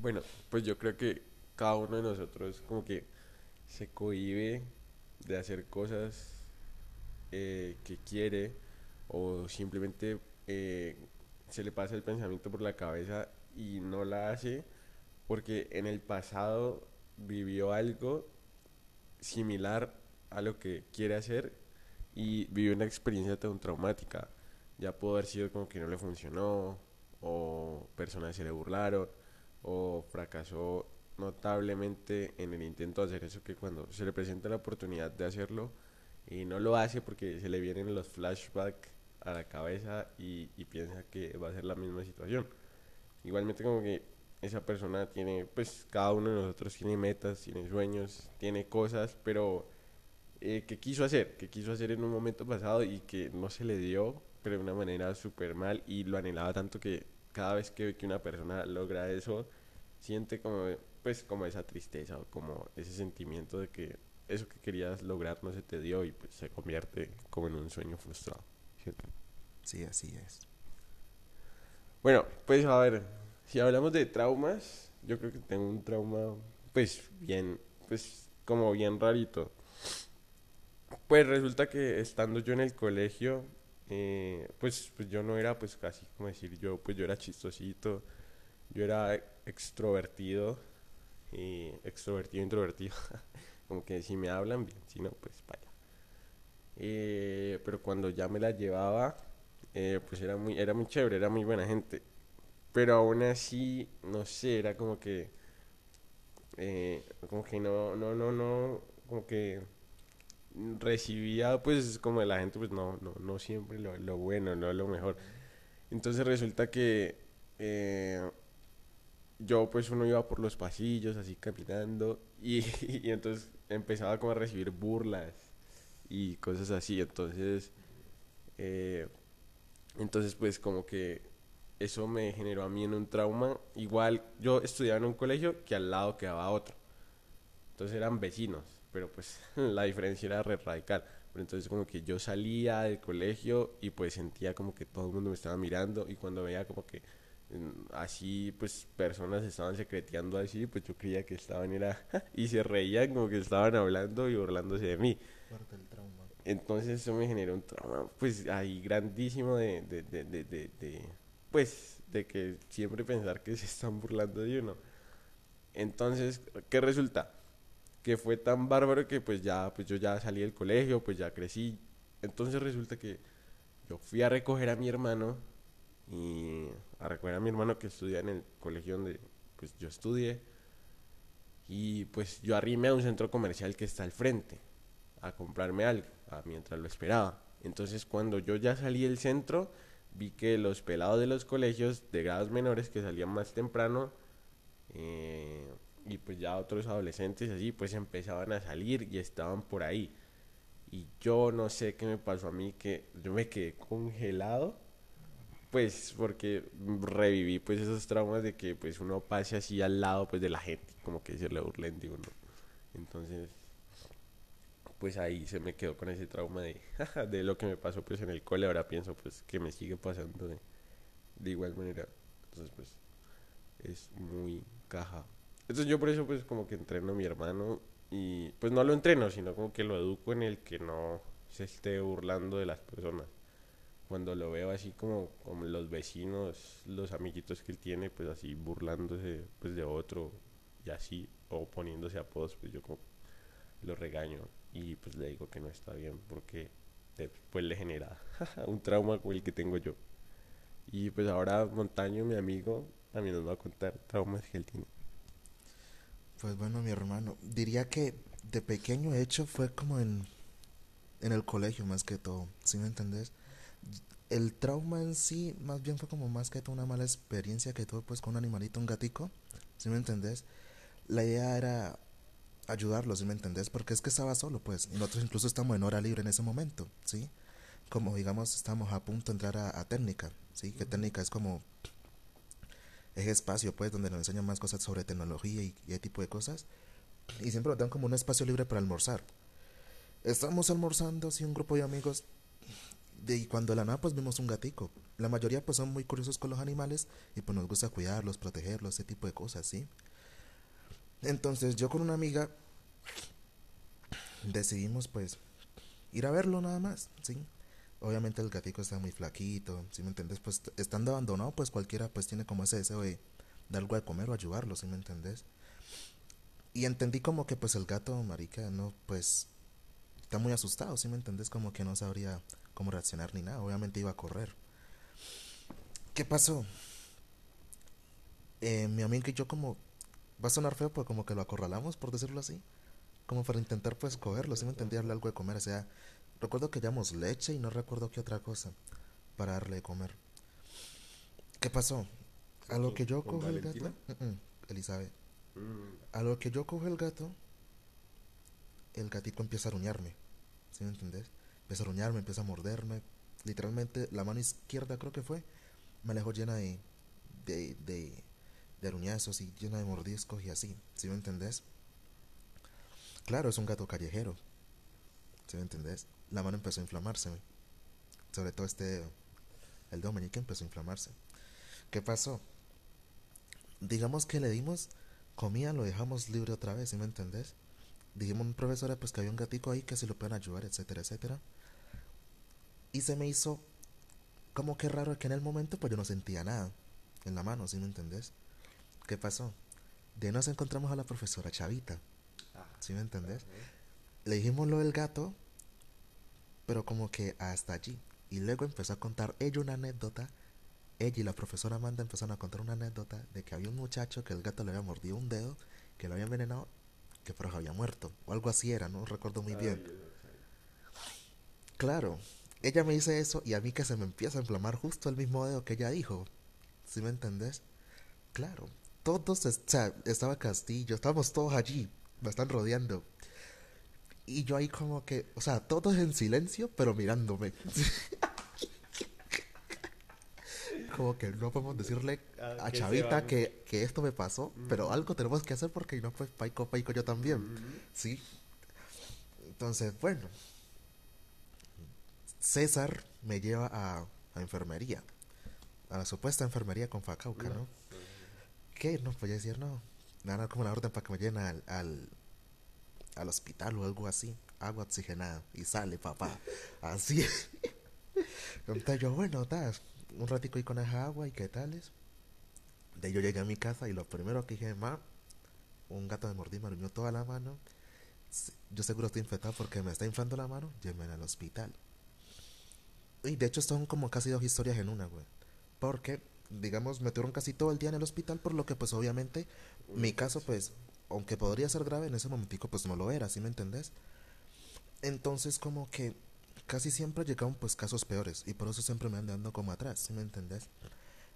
Bueno, pues yo creo que cada uno de nosotros como que se cohíbe de hacer cosas eh, que quiere o simplemente eh, se le pasa el pensamiento por la cabeza y no la hace porque en el pasado vivió algo similar a lo que quiere hacer y vivió una experiencia tan traumática. Ya pudo haber sido como que no le funcionó, o personas se le burlaron, o fracasó notablemente en el intento de hacer eso que cuando se le presenta la oportunidad de hacerlo y no lo hace porque se le vienen los flashbacks a la cabeza y, y piensa que va a ser la misma situación. Igualmente como que esa persona tiene, pues cada uno de nosotros tiene metas, tiene sueños, tiene cosas, pero eh, que quiso hacer, que quiso hacer en un momento pasado y que no se le dio, pero de una manera súper mal y lo anhelaba tanto que cada vez que que una persona logra eso, siente como, pues, como esa tristeza o como ese sentimiento de que eso que querías lograr no se te dio y pues se convierte como en un sueño frustrado. Sí, así es. Bueno, pues a ver, si hablamos de traumas, yo creo que tengo un trauma, pues bien, pues como bien rarito. Pues resulta que estando yo en el colegio, eh, pues, pues yo no era pues casi como decir yo, pues yo era chistosito, yo era extrovertido, y extrovertido, introvertido, como que si me hablan bien, si no, pues vaya. Eh, pero cuando ya me la llevaba, eh, pues era muy, era muy chévere, era muy buena gente. Pero aún así, no sé, era como que, como que no, no, no, no, como que recibía pues como de la gente pues no, no, no siempre lo, lo bueno, no lo mejor. Entonces resulta que eh, yo pues uno iba por los pasillos así caminando y, y, entonces empezaba como a recibir burlas y cosas así. Entonces, eh, entonces pues como que eso me generó a mí en un trauma. Igual yo estudiaba en un colegio que al lado quedaba otro. Entonces eran vecinos pero pues la diferencia era radical. Pero entonces como que yo salía del colegio y pues sentía como que todo el mundo me estaba mirando y cuando veía como que así pues personas estaban secreteando así, pues yo creía que estaban era y se reían como que estaban hablando y burlándose de mí. Entonces eso me generó un trauma pues ahí grandísimo de, de, de, de, de pues de que siempre pensar que se están burlando de uno. Entonces, ¿qué resulta? que fue tan bárbaro que pues ya, pues yo ya salí del colegio, pues ya crecí. Entonces resulta que yo fui a recoger a mi hermano y a recoger a mi hermano que estudia en el colegio donde pues yo estudié y pues yo arrimé a un centro comercial que está al frente a comprarme algo mientras lo esperaba. Entonces cuando yo ya salí del centro vi que los pelados de los colegios de grados menores que salían más temprano eh, y pues ya otros adolescentes así pues empezaban a salir y estaban por ahí y yo no sé qué me pasó a mí que yo me quedé congelado pues porque reviví pues esos traumas de que pues uno pase así al lado pues de la gente como que se le burlen de uno. Entonces pues ahí se me quedó con ese trauma de, de lo que me pasó pues en el cole. Ahora pienso pues que me sigue pasando de, de igual manera. Entonces pues es muy caja. Entonces yo por eso pues como que entreno a mi hermano y pues no lo entreno, sino como que lo educo en el que no se esté burlando de las personas. Cuando lo veo así como, los vecinos, los amiguitos que él tiene, pues así burlándose pues de otro y así, o poniéndose apodos, pues yo como lo regaño y pues le digo que no está bien porque después le genera un trauma como el que tengo yo. Y pues ahora Montaño, mi amigo, también nos va a contar traumas que él tiene. Pues bueno, mi hermano, diría que de pequeño hecho fue como en, en el colegio más que todo, ¿sí me entendés? El trauma en sí más bien fue como más que una mala experiencia que tuve pues con un animalito, un gatico, ¿sí me entendés? La idea era ayudarlo, ¿sí me entendés? Porque es que estaba solo, pues, y nosotros incluso estamos en hora libre en ese momento, ¿sí? Como digamos, estamos a punto de entrar a, a técnica, ¿sí? Que técnica es como es espacio, pues, donde nos enseñan más cosas sobre tecnología y, ese tipo de cosas. Y siempre nos dan como un espacio libre para almorzar. Estamos almorzando así un grupo de amigos y cuando de la nada pues vimos un gatico. La mayoría pues son muy curiosos con los animales y pues nos gusta cuidarlos, protegerlos, ese tipo de cosas, ¿sí? Entonces yo con una amiga decidimos pues ir a verlo nada más, ¿sí? Obviamente el gatico está muy flaquito, si me entiendes? Pues estando abandonado pues cualquiera pues tiene como ese deseo de dar algo de comer o ayudarlo, si me entendés? Y entendí como que pues el gato, marica, no pues está muy asustado, si me entendés? Como que no sabría cómo reaccionar ni nada, obviamente iba a correr. ¿Qué pasó? Eh, mi amiga y yo como va a sonar feo, pues como que lo acorralamos, por decirlo así. Como para intentar pues cogerlo, si me entendía darle algo de comer. O sea, recuerdo que llevamos leche y no recuerdo qué otra cosa para darle de comer. ¿Qué pasó? A lo que yo cojo el gato. Elizabeth. Mm. A lo que yo cojo el gato, el gatito empieza a aruñarme. ¿Sí me entendés? Empieza a aruñarme, empieza a morderme. Literalmente la mano izquierda creo que fue. Me dejó llena de, de, de de aruñazos y llena de mordiscos y así, ¿sí me entendés? Claro, es un gato callejero, ¿sí me entendés? La mano empezó a inflamarse, sobre todo este dedo, el meñique empezó a inflamarse. ¿Qué pasó? Digamos que le dimos comida, lo dejamos libre otra vez, ¿sí me entendés? Dijimos profesora pues que había un gatico ahí que se lo pueden ayudar, etcétera, etcétera. Y se me hizo como que raro que en el momento pues yo no sentía nada en la mano, ¿sí me entendés? ¿Qué pasó? De nos encontramos a la profesora Chavita. Ah, ¿Sí me entendés? Le dijimos lo del gato, pero como que hasta allí. Y luego empezó a contar ella una anécdota. Ella y la profesora Amanda empezaron a contar una anécdota de que había un muchacho que el gato le había mordido un dedo, que lo había envenenado, que pero había muerto. O algo así era, no recuerdo muy bien. Claro, ella me dice eso y a mí que se me empieza a inflamar justo el mismo dedo que ella dijo. ¿Sí me entendés? Claro, todos, o sea, estaba Castillo, estábamos todos allí, me están rodeando. Y yo ahí como que, o sea, todos en silencio, pero mirándome. como que no podemos decirle ah, a Chavita que, que, esto me pasó, pero algo tenemos que hacer porque no, pues Paico, Paico yo también. Sí. Entonces, bueno. César me lleva a, a enfermería. A la supuesta enfermería con Facauca, ¿no? ¿Qué? No podía decir no. Nada como la orden para que me lleven al, al, al hospital o algo así. Agua oxigenada. Y sale, papá. Así. Entonces yo, bueno, estás un ratico ahí con esa agua y qué tales. De yo llegué a mi casa y lo primero que dije, ma, un gato de mordí me arruinó toda la mano. Yo seguro estoy infectado porque me está inflando la mano. Llévenme al hospital. Y de hecho son como casi dos historias en una, güey. Porque digamos, me tuvieron casi todo el día en el hospital, por lo que pues obviamente mi caso pues, aunque podría ser grave en ese momentico, pues no lo era, ¿sí me entendés? Entonces como que casi siempre llegaban pues casos peores y por eso siempre me ando dando como atrás, ¿sí me entendés?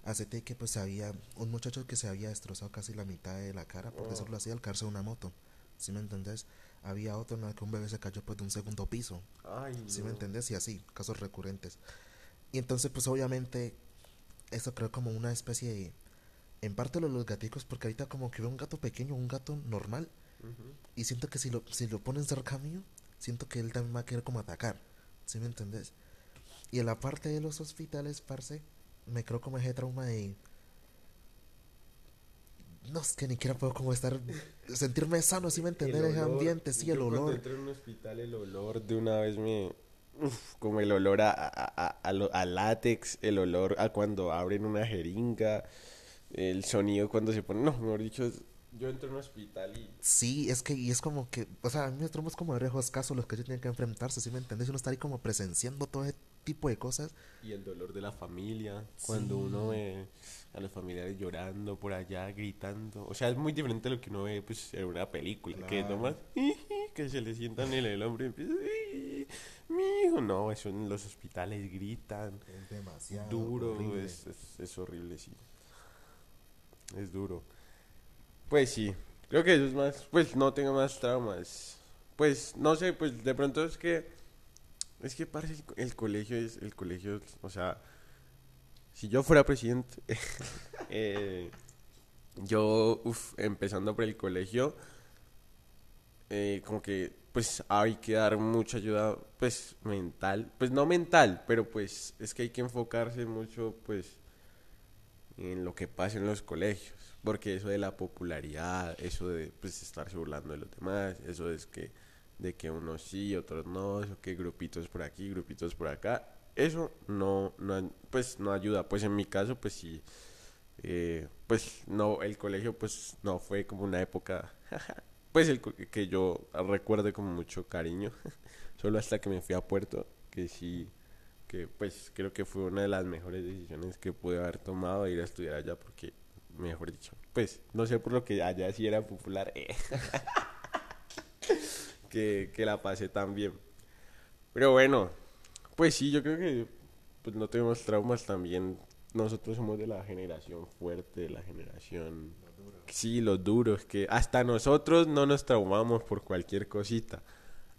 Acepté que pues había un muchacho que se había destrozado casi la mitad de la cara, por decirlo así, al caerse de una moto, ¿sí me entendés? Había otro en el que un bebé se cayó pues de un segundo piso, ¿sí me entendés? Y así, casos recurrentes. Y entonces pues obviamente eso creo como una especie de... En parte lo de los gaticos, porque ahorita como que veo un gato pequeño, un gato normal, y siento que si lo, si lo ponen cerca mío, siento que él también va a querer como atacar, ¿sí me entendés? Y en la parte de los hospitales, parce, me creo como ese trauma de... No, es que ni siquiera puedo como estar... Sentirme sano, ¿sí me entendés? Ese ambiente, sí, el olor. Cuando entro en un hospital, el olor de una vez me como el olor a, a, látex, el olor a cuando abren una jeringa, el sonido cuando se pone, no, mejor dicho, yo entro en un hospital y... Sí, es que, y es como que, o sea, a mí me tromos como de rejos casos los que ellos tienen que enfrentarse, ¿sí me entendés? Uno está ahí como presenciando todo ese tipo de cosas. Y el dolor de la familia, cuando uno ve a los familiares llorando por allá, gritando. O sea, es muy diferente a lo que uno ve pues, en una película, que nomás que se le sientan en el hombro y empieza, mi hijo, no, eso en los hospitales gritan. Es demasiado duro, Es, es, horrible, sí. Es duro. Pues sí, creo que eso es más, pues no tengo más traumas. Pues no sé, pues de pronto es que, es que parece el colegio es, el colegio, o sea, si yo fuera presidente, eh, yo, uff, empezando por el colegio, eh, como que pues hay que dar mucha ayuda pues mental, pues no mental, pero pues es que hay que enfocarse mucho pues en lo que pasa en los colegios, porque eso de la popularidad, eso de pues estarse burlando de los demás, eso es que de que unos sí, otros no, eso que grupitos por aquí, grupitos por acá, eso no, no pues no ayuda, pues en mi caso pues sí eh, pues no, el colegio pues no fue como una época, pues el que yo recuerde con mucho cariño, solo hasta que me fui a Puerto, que sí, que pues creo que fue una de las mejores decisiones que pude haber tomado ir a estudiar allá porque, mejor dicho, pues no sé por lo que allá sí era popular, eh, que, que la pasé tan bien. Pero bueno, pues sí, yo creo que pues no tenemos traumas también nosotros somos de la generación fuerte, de la generación... Sí, los duros, que hasta nosotros no nos traumamos por cualquier cosita.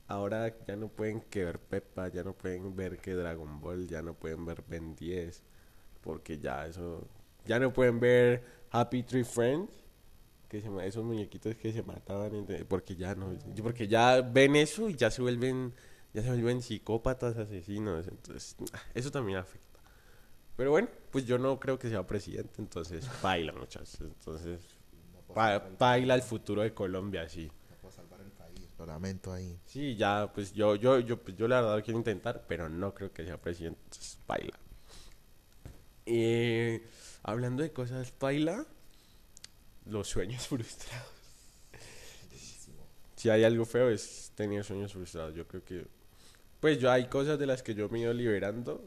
Ahora ya no pueden que ver Pepa, ya no pueden ver que Dragon Ball, ya no pueden ver Ben 10, porque ya eso... Ya no pueden ver Happy Tree Friends, que se, esos muñequitos que se mataban, porque ya no... Porque ya ven eso y ya se vuelven... Ya se vuelven psicópatas, asesinos, entonces eso también afecta. Pero bueno, pues yo no creo que sea presidente, entonces baila muchachos. Entonces, baila el futuro de Colombia, sí. No puedo salvar el país, lo lamento ahí. Sí, ya, pues yo, yo, yo, pues yo la verdad quiero intentar, pero no creo que sea presidente, entonces baila. Y hablando de cosas baila, los sueños frustrados. Si hay algo feo es tener sueños frustrados. Yo creo que, pues yo hay cosas de las que yo me he ido liberando,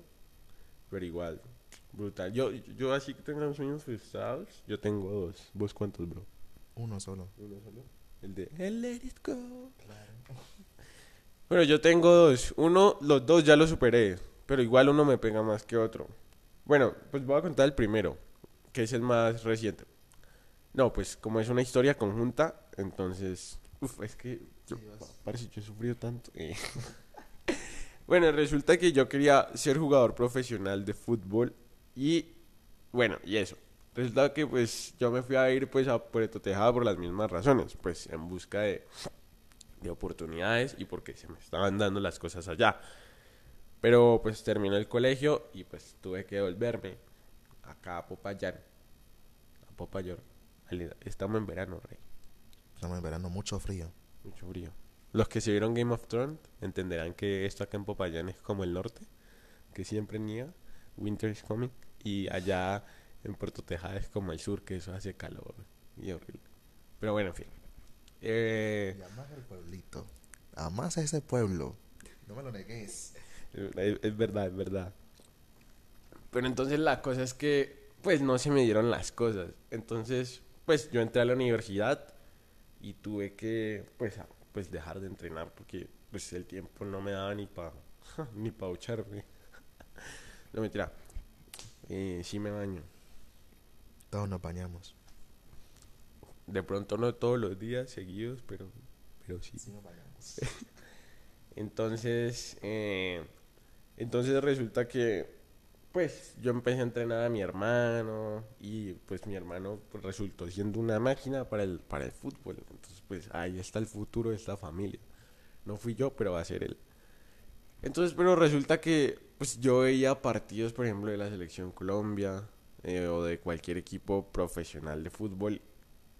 pero igual, Brutal. Yo, yo así que tengo sueños frustrados, yo tengo dos. ¿Vos cuántos, bro? Uno solo. Uno solo. El de El Let It Go. Claro. Bueno, yo tengo dos. Uno, los dos ya lo superé, pero igual uno me pega más que otro. Bueno, pues voy a contar el primero, que es el más reciente. No, pues como es una historia conjunta, entonces, uf, es que yo, parece que yo he sufrido tanto. Eh. bueno, resulta que yo quería ser jugador profesional de fútbol y bueno, y eso. Resulta que pues yo me fui a ir pues a Puerto Tejada por las mismas razones, pues en busca de, de oportunidades y porque se me estaban dando las cosas allá. Pero pues terminó el colegio y pues tuve que volverme acá a Popayán. A Popayán. Estamos en verano, rey. Estamos en verano, mucho frío. Mucho frío. Los que se vieron Game of Thrones entenderán que esto acá en Popayán es como el norte, que siempre niega. Winter is coming. Y allá en Puerto Tejada es como el sur, que eso hace calor y horrible. Pero bueno, en fin. Eh, y amas el pueblito. Amas a ese pueblo. No me lo negues. Es, verdad, es verdad. Pero entonces la cosa es que, pues no se me dieron las cosas. Entonces, pues yo entré a la universidad y tuve que, pues, pues dejar de entrenar porque pues el tiempo no me daba ni para ni pa echarme. no mentira. Eh, sí me baño. Todos nos bañamos. De pronto no todos los días seguidos, pero, pero sí. Sí nos bañamos. entonces, eh, entonces resulta que, pues, yo empecé a entrenar a mi hermano y, pues, mi hermano pues, resultó siendo una máquina para el, para el fútbol. Entonces, pues, ahí está el futuro de esta familia. No fui yo, pero va a ser él. Entonces, pero resulta que pues yo veía partidos, por ejemplo, de la selección Colombia eh, o de cualquier equipo profesional de fútbol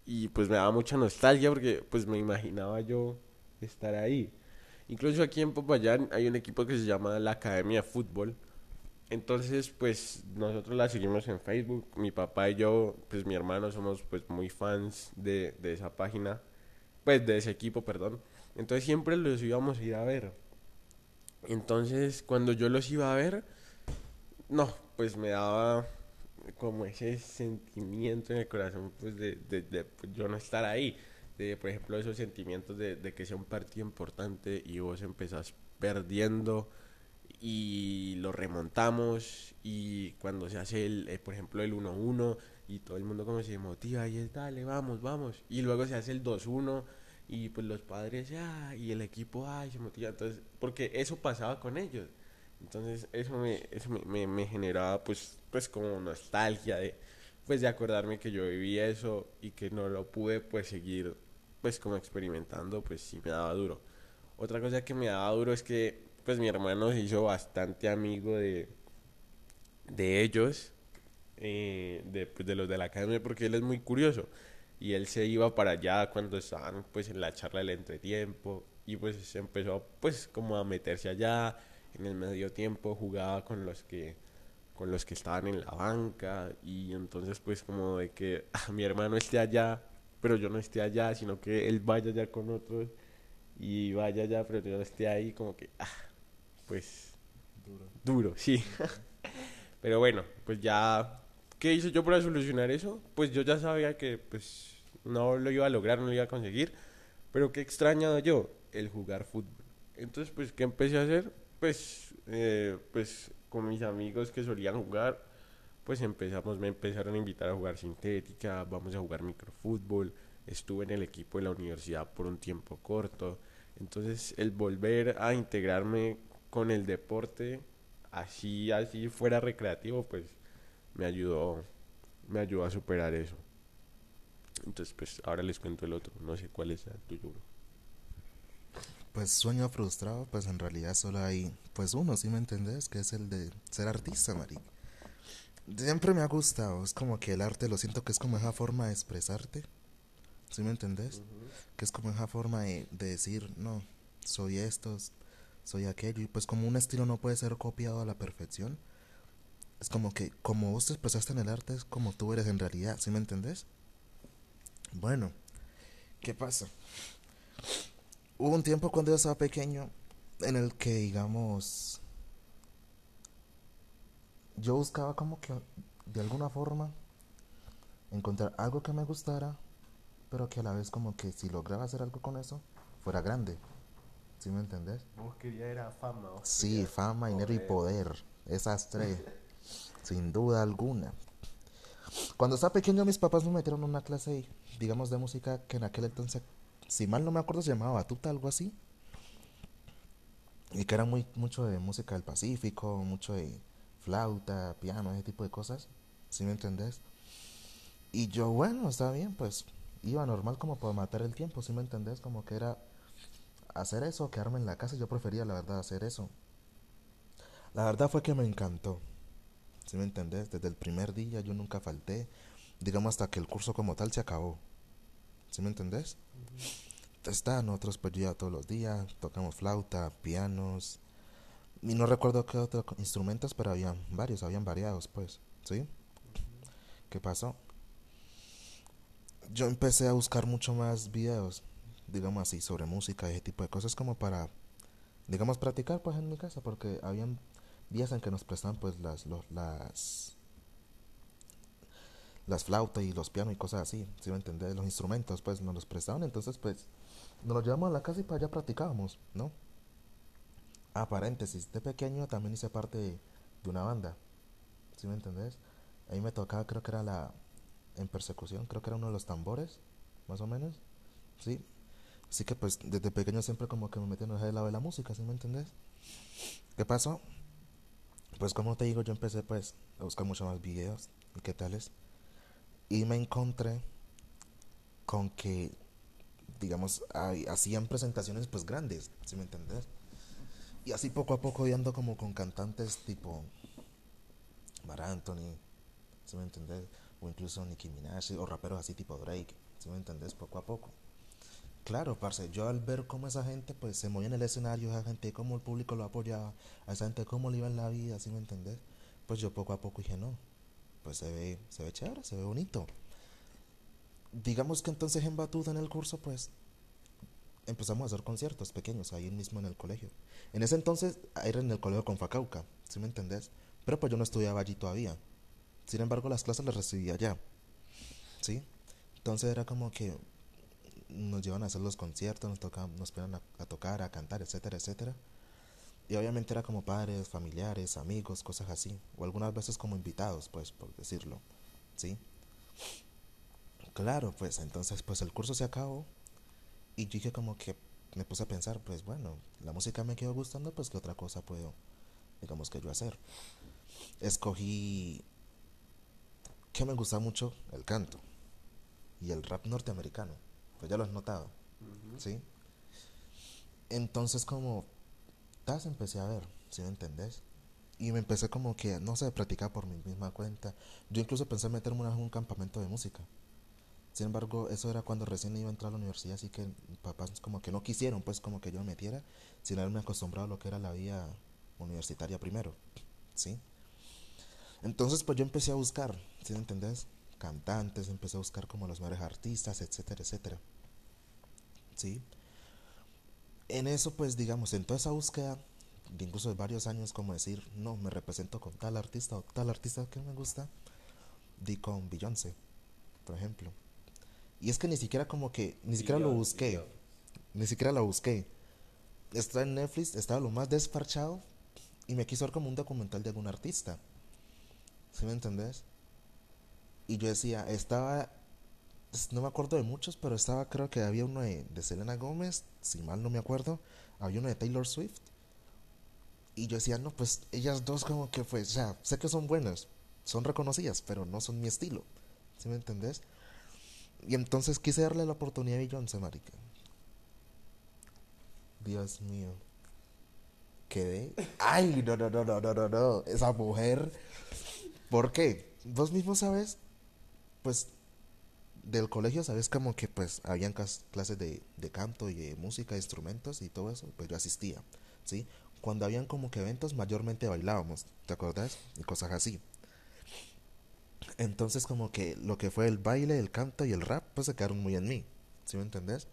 y pues me daba mucha nostalgia porque pues me imaginaba yo estar ahí. Incluso aquí en Popayán hay un equipo que se llama la Academia Fútbol. Entonces, pues nosotros la seguimos en Facebook. Mi papá y yo, pues mi hermano somos pues muy fans de, de esa página, pues de ese equipo, perdón. Entonces siempre los íbamos a ir a ver. Entonces, cuando yo los iba a ver, no, pues me daba como ese sentimiento en el corazón, pues de, de, pues, yo no estar ahí. De, por ejemplo, esos sentimientos de, de que sea un partido importante y vos empezás perdiendo y lo remontamos y cuando se hace el, eh, por ejemplo, el 1-1 y todo el mundo como se motiva y es dale, vamos, vamos. Y luego se hace el 2-1 y pues los padres ya y el equipo ay se motiva entonces porque eso pasaba con ellos entonces eso me eso me, me, generaba pues pues como nostalgia de pues de acordarme que yo viví eso y que no lo pude pues seguir pues como experimentando, pues sí me daba duro. Otra cosa que me daba duro es que pues mi hermano se hizo bastante amigo de, de ellos, eh, de, pues, de los de la academia, porque él es muy curioso. Y él se iba para allá cuando estaban pues en la charla del entretiempo y pues se empezó pues como a meterse allá en el medio tiempo, jugaba con los que con los que estaban en la banca y entonces pues como de que mi hermano esté allá, pero yo no esté allá, sino que él vaya allá con otros y vaya allá, pero yo no esté ahí, como que, ah, pues duro, duro sí. pero bueno, pues ya, ¿qué hice yo para solucionar eso? Pues yo ya sabía que pues no lo iba a lograr, no lo iba a conseguir, pero qué extrañado yo, el jugar fútbol. Entonces, pues, ¿qué empecé a hacer? Pues, eh, pues con mis amigos que solían jugar, pues empezamos, me empezaron a invitar a jugar sintética, vamos a jugar microfútbol, estuve en el equipo de la universidad por un tiempo corto, entonces el volver a integrarme con el deporte, así, así fuera recreativo, pues me ayudó, me ayudó a superar eso. Entonces, pues ahora les cuento el otro, no sé cuál es el tuyo, pues sueño frustrado, pues en realidad solo hay pues uno, si me entendés, que es el de ser artista, Mari. Siempre me ha gustado, es como que el arte lo siento que es como esa forma de expresarte, ¿sí me entendés? Que es como esa forma de, decir, no, soy esto, soy aquello, y pues como un estilo no puede ser copiado a la perfección, es como que como vos te expresaste en el arte es como tú eres en realidad, ¿sí me entendés? Bueno, ¿qué pasa? hubo un tiempo cuando yo estaba pequeño en el que, digamos, yo buscaba como que de alguna forma encontrar algo que me gustara, pero que a la vez como que si lograba hacer algo con eso, fuera grande. ¿Sí me entendés? Vos querías era fama. Sí, fama, dinero y poder. Esas tres. sin duda alguna. Cuando estaba pequeño mis papás me metieron en una clase, digamos, de música que en aquel entonces si mal no me acuerdo, se llamaba Batuta, algo así. Y que era muy, mucho de música del Pacífico, mucho de flauta, piano, ese tipo de cosas. Si me entendés? Y yo, bueno, está bien, pues iba normal como para matar el tiempo, si me entendés? Como que era hacer eso, quedarme en la casa. Yo prefería, la verdad, hacer eso. La verdad fue que me encantó. Si me entendés? Desde el primer día yo nunca falté. Digamos hasta que el curso como tal se acabó. ¿Sí me entendés? Está, nosotros pues yo todos los días, tocamos flauta, pianos, y no recuerdo qué otros instrumentos, pero habían varios, habían variados, pues, ¿sí? ¿Qué pasó? Yo empecé a buscar mucho más videos, digamos así, sobre música y ese tipo de cosas como para, digamos, practicar pues en mi casa, porque habían días en que nos prestaban pues las, las las flautas y los pianos y cosas así, si me entendés, los instrumentos, pues nos los prestaban, entonces pues nos los llevamos a la casa y para allá practicábamos, ¿no? Ah, paréntesis, de pequeño también hice parte de, una banda, si me entendés? Ahí me tocaba, creo que era la, en persecución, creo que era uno de los tambores, más o menos, ¿sí? Así que pues desde pequeño siempre como que me metí en el lado de la música, ¿sí me entendés? ¿Qué pasó? Pues como te digo, yo empecé pues a buscar mucho más videos y qué tales. Y me encontré con que, digamos, hacían presentaciones pues grandes, si me entendés. Y así poco a poco ando como con cantantes tipo Mar Anthony, si me entendés, o incluso Nicki Minaj, o raperos así tipo Drake, si me entendés, poco a poco. Claro, parce, yo al ver cómo esa gente pues se movía en el escenario, esa gente cómo el público lo apoyaba, a esa gente cómo le iba en la vida, si me entendés, pues yo poco a poco dije, no, pues se ve, se ve chévere, se ve bonito. Digamos que entonces en Batuta en el curso, pues empezamos a hacer conciertos pequeños ahí mismo en el colegio. En ese entonces era en el colegio con Facauca, ¿sí me entendés? Pero pues yo no estudiaba allí todavía. Sin embargo, las clases las recibía allá. ¿Sí? Entonces era como que nos llevan a hacer los conciertos, nos, tocaban, nos ponían a, a, tocar, a cantar, etcétera, etcétera. Y obviamente era como padres, familiares, amigos, cosas así. O algunas veces como invitados, pues, por decirlo. ¿Sí? Claro, pues entonces pues el curso se acabó. Y yo dije como que me puse a pensar, pues bueno, la música me quedó gustando, pues qué otra cosa puedo, digamos que yo hacer. Escogí que me gusta mucho el canto y el rap norteamericano. Pues ya lo has notado, ¿sí? Entonces como, tas empecé a ver, ¿sí me entendés? Y me empecé como que, no sé, practicar por mi misma cuenta. Yo incluso pensé meterme en un campamento de música. Sin embargo, eso era cuando recién iba a entrar a la universidad, así que papás como que no quisieron, pues como que yo me metiera, sin haberme acostumbrado a lo que era la vida universitaria primero, ¿sí? Entonces, pues yo empecé a buscar, ¿sí me entendés? Cantantes, empecé a buscar como los mejores artistas, etcétera, etcétera. ¿Sí? En eso, pues digamos, en toda esa búsqueda, de incluso de varios años, como decir, no, me represento con tal artista o tal artista que me gusta, di con Beyoncé, por ejemplo. Y es que ni siquiera como que, ni siquiera lo busqué, ni siquiera lo busqué. Está en Netflix, estaba lo más desparchado y me quiso ver como un documental de algún artista. ¿Sí me entendés? Y yo decía, estaba, no me acuerdo de muchos, pero estaba, creo que había uno de, Selena Gómez, si mal no me acuerdo, había uno de Taylor Swift. Y yo decía, no, pues ellas dos como que pues, o sea, sé que son buenas, son reconocidas, pero no son mi estilo. ¿Sí me entendés? Y entonces quise darle la oportunidad a Beyoncé, marica. Dios mío. Quedé. Ay, no, no, no, no, no, no, no. Esa mujer. ¿Por qué? Vos mismo sabes, pues, del colegio sabes como que pues habían clases de, de canto y de música, instrumentos y todo eso, pues yo asistía, ¿sí? Cuando habían como que eventos, mayormente bailábamos, ¿te acordás? Y cosas así. Entonces como que lo que fue el baile, el canto y el rap, pues se quedaron muy en mí, ¿sí me entendés?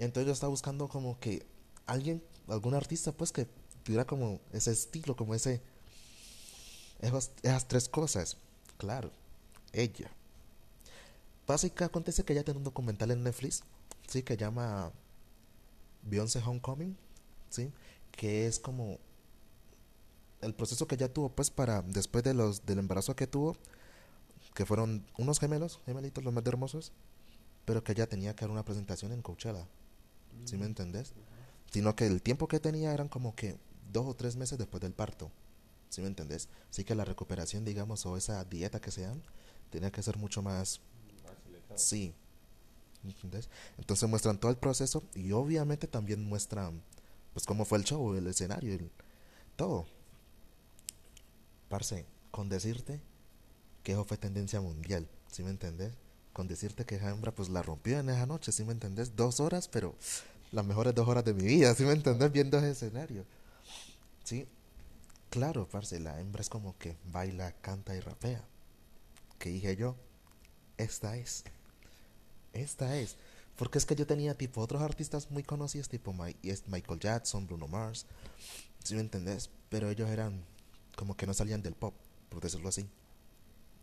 Entonces yo estaba buscando como que alguien, algún artista pues que tuviera como ese estilo, como ese, esas, tres cosas. Claro, ella. Que acontece que ella tiene un documental en Netflix, sí, que llama Beyoncé Homecoming, sí, que es como el proceso que ella tuvo pues para después de los del embarazo que tuvo que fueron unos gemelos, gemelitos los más hermosos, pero que ella tenía que dar una presentación en Coachella. ¿Sí me mm. entendés? Sino que el tiempo que tenía eran como que dos o tres meses después del parto. ¿Sí me entendés? Así que la recuperación, digamos, o esa dieta que se dan, tenía que ser mucho más... Sí. ¿Entendés? Entonces muestran todo el proceso y obviamente también muestran, pues, cómo fue el show, el escenario, el, todo. Parce, con decirte que eso fue tendencia mundial, ¿sí me entendés? Con decirte que esa hembra pues la rompió en esa noche, ¿sí me entendés? Dos horas, pero las mejores dos horas de mi vida, ¿sí me entendés? Viendo ese escenario. ¿Sí? Claro, parce, la hembra es como que baila, canta y rapea. ¿Qué dije yo? Esta es. Esta es. Porque es que yo tenía tipo otros artistas muy conocidos, tipo Michael Jackson, Bruno Mars, ¿sí me entendés? Pero ellos eran como que no salían del pop, por decirlo así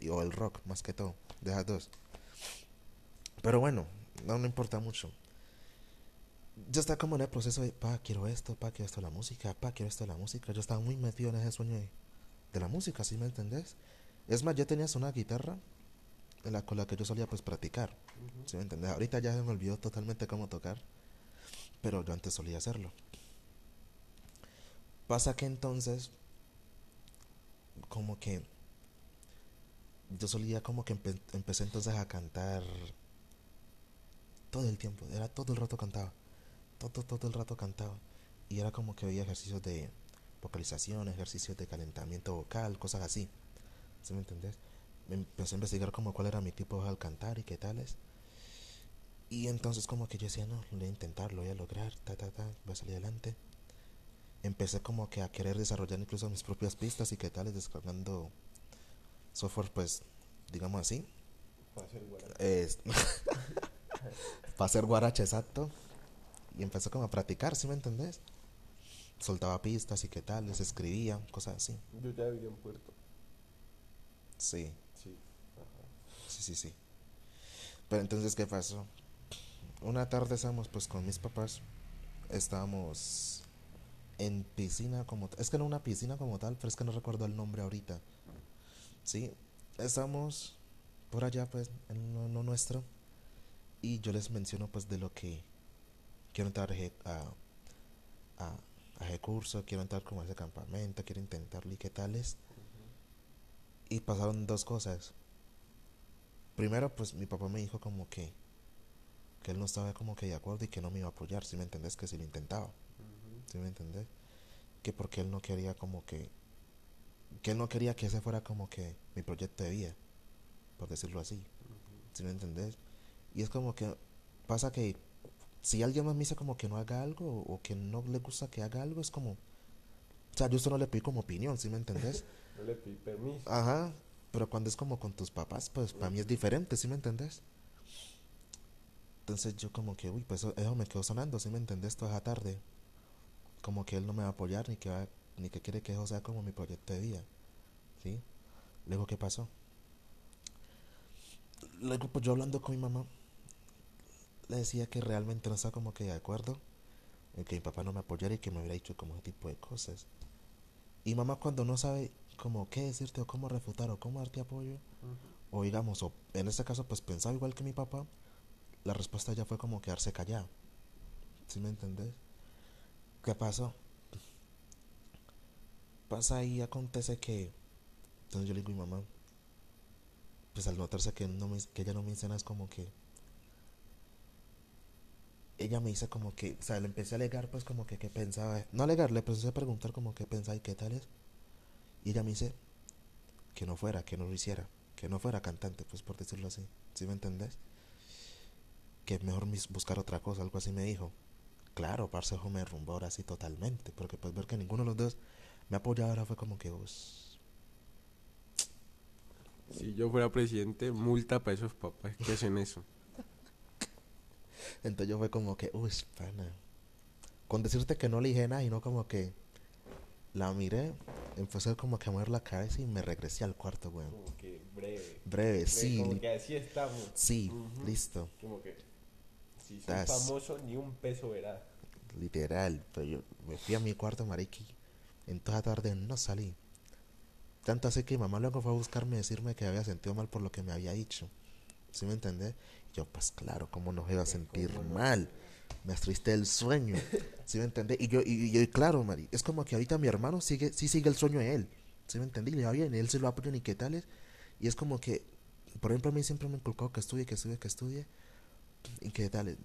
o el rock, más que todo, de esas dos. Pero bueno, no, no importa mucho. Yo estaba como en el proceso de, pa, quiero esto, pa, quiero esto de la música, pa, quiero esto de la música. Yo estaba muy metido en ese sueño de, la música, ¿sí me entendés? Es más, ya tenías una guitarra en la, con la que yo solía pues practicar, ¿sí me entendés? Ahorita ya se me olvidó totalmente cómo tocar, pero yo antes solía hacerlo. Pasa que entonces, como que yo solía como que empecé entonces a cantar todo el tiempo, era todo el rato cantaba, todo, todo el rato cantaba. Y era como que veía ejercicios de vocalización, ejercicios de calentamiento vocal, cosas así. ¿Sí me entendés? Empecé a investigar como cuál era mi tipo de cantar y qué tales. Y entonces como que yo decía, no, voy a intentar, lo voy a lograr, ta, ta, ta, voy a salir adelante. Empecé como que a querer desarrollar incluso mis propias pistas y qué tales, descargando software, pues, digamos así. Para hacer guarache. para hacer exacto. Y empecé como a practicar, ¿sí me entendés? Soltaba pistas y qué tal, les escribía, cosas así. Yo ya vivía en Puerto. Sí. Sí. Sí, sí, sí. Pero entonces, ¿qué pasó? Una tarde estábamos pues con mis papás. Estábamos en piscina como. Es que no una piscina como tal, pero es que no recuerdo el nombre ahorita. Sí, estamos por allá, pues, en lo, nuestro. Y yo les menciono, pues, de lo que quiero entrar a, a, curso, quiero entrar como a ese campamento, quiero intentarlo y qué tales. Y pasaron dos cosas. Primero, pues, mi papá me dijo como que que él no estaba como que de acuerdo y que no me iba a apoyar, si me entendés, que si lo intentaba, si me entendés, que porque él no quería como que, que él no quería que ese fuera como que mi proyecto de vida, por decirlo así, si me entendés, y es como que pasa que si alguien más me dice como que no haga algo o que no le gusta que haga algo, es como, o sea, yo esto no le pido como opinión, si me entendés? no le pedí permiso. Ajá, pero cuando es como con tus papás, pues para mí es diferente, ¿sí me entendés? Entonces yo como que, uy, pues eso, me quedó sonando, ¿sí me entendés? Toda esa tarde. Como que él no me va a apoyar ni que va, ni que quiere que eso sea como mi proyecto de vida. ¿Sí? Luego, ¿qué pasó? Luego, pues yo hablando con mi mamá, le decía que realmente no estaba como que de acuerdo en que mi papá no me apoyara y que me hubiera dicho como ese tipo de cosas. Y mamá cuando no sabe como qué decirte o cómo refutar o cómo darte apoyo, o digamos, o en este caso pues pensaba igual que mi papá, la respuesta ya fue como quedarse callado. ¿Sí me entendés? ¿Qué pasó? Pasa ahí, acontece que. Entonces yo le digo a mi mamá. Pues al notarse que, no me, que ella no me dice nada, es como que. Ella me dice como que. O sea, le empecé a alegar, pues como que qué pensaba. No alegar, le empecé a preguntar como qué pensaba y qué tal es. Y ella me dice que no fuera, que no lo hiciera. Que no fuera cantante, pues por decirlo así. ¿Sí me entendés? que mejor buscar otra cosa, algo así me dijo. Claro, Parcejo me derrumbó ahora sí totalmente, porque pues ver que ninguno de los dos me apoyaba ahora fue como que vos. Si yo fuera presidente, multa para esos papás que hacen eso. Entonces yo fue como que, uy, pana. Con decirte que no le dije nada y no como que la miré, empecé como que a mover la cabeza y me regresé al cuarto, weón. Como que breve. Breve, sí. Como que así estamos. Sí, listo. Como que si soy famoso, ni un peso verá. Literal, pero yo me fui a mi cuarto, mariqui. En toda la tarde no salí. Tanto así que mi mamá luego fue a buscarme y decirme que había sentido mal por lo que me había dicho. ¿Sí me entendés? yo, pues claro, ¿cómo no iba a sentir mal? Me astriste el sueño. ¿Sí me entendés? Y yo, y, yo, claro, Mari, es como que ahorita mi hermano sigue, sí sigue el sueño de él. ¿Sí me entendí? Le va bien, él se lo apoya ni qué tales. Y es como que, por ejemplo, a mí siempre me inculcó que estudie, que estudie, que estudie y qué tal.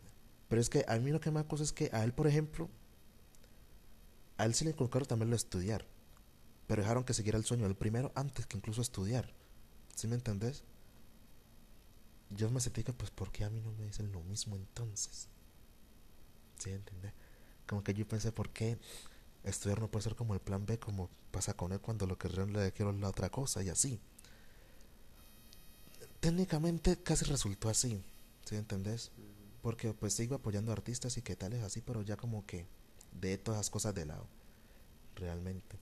Pero es que a mí lo que me cosa es que a él, por ejemplo, a él se le inculcaron también lo estudiar. Pero dejaron que siguiera el sueño del primero antes que incluso estudiar. ¿Sí me entendés? Yo me sentí que, pues, ¿por qué a mí no me dicen lo mismo entonces? ¿Sí entendés? Como que yo pensé, ¿por qué estudiar no puede ser como el plan B, como pasa con él cuando lo que realmente quiero es la otra cosa y así? Técnicamente casi resultó así. ¿Sí entendés? Porque pues sigo apoyando artistas y que tal es así, pero ya como que de todas las cosas de lado. Realmente.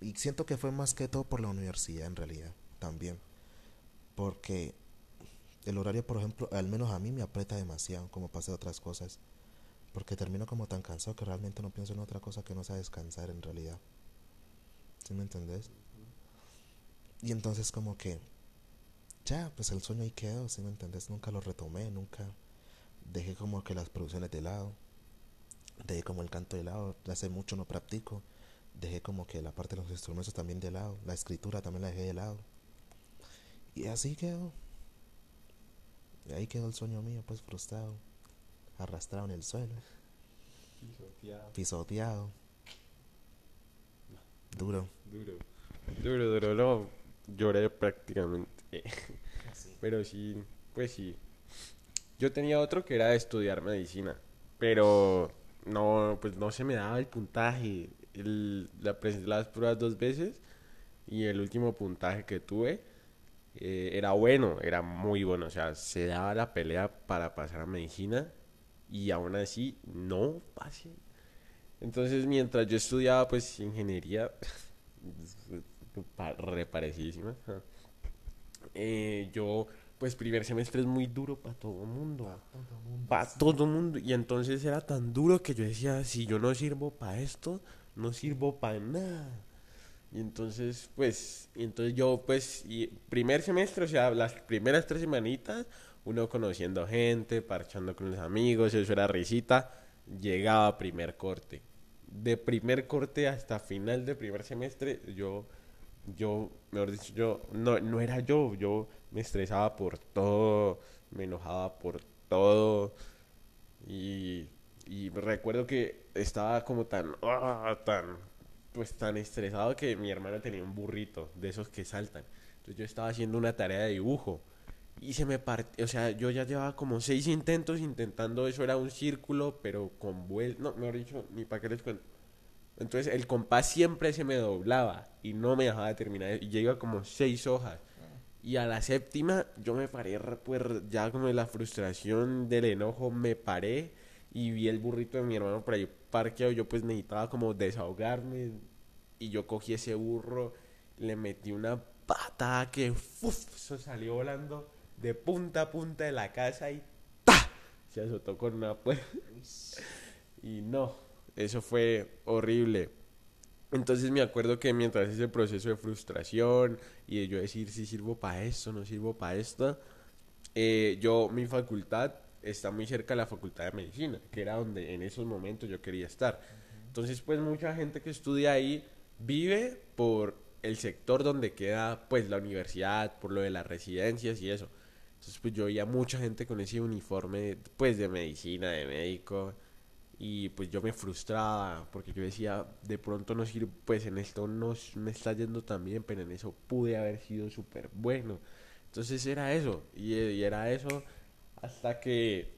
Y siento que fue más que todo por la universidad en realidad, también. Porque el horario, por ejemplo, al menos a mí me aprieta demasiado, como pasa de otras cosas. Porque termino como tan cansado que realmente no pienso en otra cosa que no sea descansar en realidad. ¿Sí me entendés? Y entonces como que ya, pues el sueño ahí quedó, si me entendés, nunca lo retomé, nunca dejé como que las producciones de lado, dejé como el canto de lado, hace mucho no practico, dejé como que la parte de los instrumentos también de lado, la escritura también la dejé de lado. Y así quedó. Y ahí quedó el sueño mío, pues frustrado, arrastrado en el suelo, pisoteado. pisoteado. Duro. Duro. Duro, duro, no. Lloré prácticamente. Pero sí, pues sí. Yo tenía otro que era estudiar medicina, pero no, pues no se me daba el puntaje. La presenté las pruebas dos veces y el último puntaje que tuve eh, era bueno, era muy bueno. O sea, se daba la pelea para pasar a medicina y aún así no pasé. Entonces, mientras yo estudiaba, pues, ingeniería, reparecidísima. Eh, yo, pues primer semestre es muy duro para todo el mundo. Para todo mundo. Y entonces era tan duro que yo decía, si yo no sirvo para esto, no sirvo para nada. Y entonces, pues, y entonces yo, pues, y primer semestre, o sea, las primeras tres semanitas, uno conociendo gente, parchando con los amigos, eso era risita, llegaba primer corte. De primer corte hasta final de primer semestre, yo yo, mejor dicho, yo no, no era yo, yo me estresaba por todo, me enojaba por todo. Y, y recuerdo que estaba como tan, ah, tan, pues tan estresado que mi hermana tenía un burrito de esos que saltan. Entonces yo estaba haciendo una tarea de dibujo y se me partió, o sea, yo ya llevaba como seis intentos intentando, eso era un círculo, pero con vuelta, no, mejor dicho, ni para qué les cuento. Entonces el compás siempre se me doblaba y no me dejaba terminar, y llega como seis hojas. Y a la séptima yo me paré, pues ya como de la frustración del enojo, me paré y vi el burrito de mi hermano por ahí parqueado. Yo pues necesitaba como desahogarme y yo cogí ese burro, le metí una patada que uf, eso salió volando de punta a punta de la casa y ¡ta! Se azotó con una puerta. y no, eso fue horrible. Entonces me acuerdo que mientras ese proceso de frustración y de yo decir si sirvo para esto, no sirvo para esto, eh, yo, mi facultad está muy cerca de la facultad de medicina, que era donde en esos momentos yo quería estar. Entonces, pues mucha gente que estudia ahí vive por el sector donde queda pues la universidad, por lo de las residencias y eso. Entonces, pues yo veía mucha gente con ese uniforme, pues de medicina, de médico, y pues yo me frustraba porque yo decía, de pronto no sirve, pues en esto no me está yendo tan bien, pero en eso pude haber sido súper bueno. Entonces era eso, y, y era eso hasta que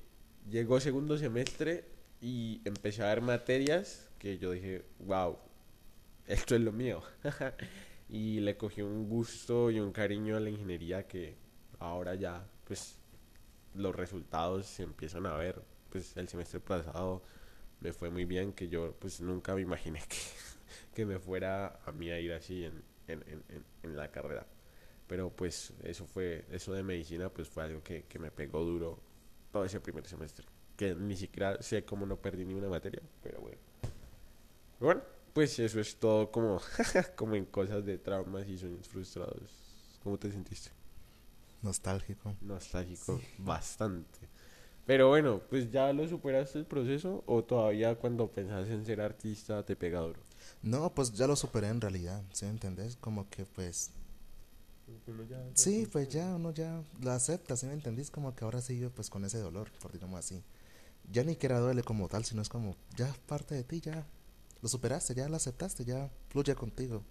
llegó segundo semestre y empecé a ver materias que yo dije, wow, esto es lo mío. y le cogí un gusto y un cariño a la ingeniería que ahora ya, pues, los resultados se empiezan a ver. Pues el semestre pasado me fue muy bien, que yo, pues, nunca me imaginé que, que me fuera a mí a ir así en, en, en, en la carrera. Pero, pues, eso fue, eso de medicina, pues, fue algo que, que me pegó duro todo ese primer semestre. Que ni siquiera sé cómo no perdí ni una materia, pero bueno. Bueno, pues eso es todo como, como en cosas de traumas y sueños frustrados. ¿Cómo te sentiste? Nostálgico. Nostálgico, bastante. Pero bueno, pues ya lo superaste el proceso o todavía cuando pensás en ser artista te pega duro. No, pues ya lo superé en realidad, ¿sí me entendés? Como que pues... ya, Sí, pues ya uno ya lo acepta, ¿sí me entendís? Como que ahora sí yo pues con ese dolor, por digamos así. Ya ni que era duele como tal, sino es como, ya parte de ti, ya lo superaste, ya lo aceptaste, ya fluye contigo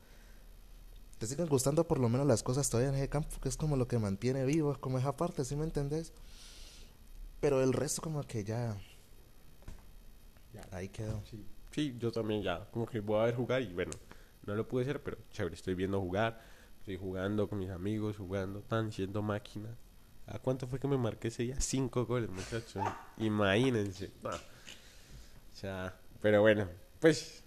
te siguen gustando por lo menos las cosas todavía en ese campo, que es como lo que mantiene vivo, como esa parte, ¿sí me entendés? Pero el resto como que ya... Ya. Ahí quedó. Sí. sí, yo también ya, como que voy a ver jugar y bueno, no lo pude hacer, pero chévere, estoy viendo jugar, estoy jugando con mis amigos, jugando, tan siendo máquina. ¿A cuánto fue que me marqué ese día? Cinco goles, muchachos. Imagínense. No. O sea, pero bueno, pues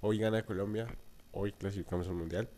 hoy gana Colombia, hoy clasificamos al Mundial.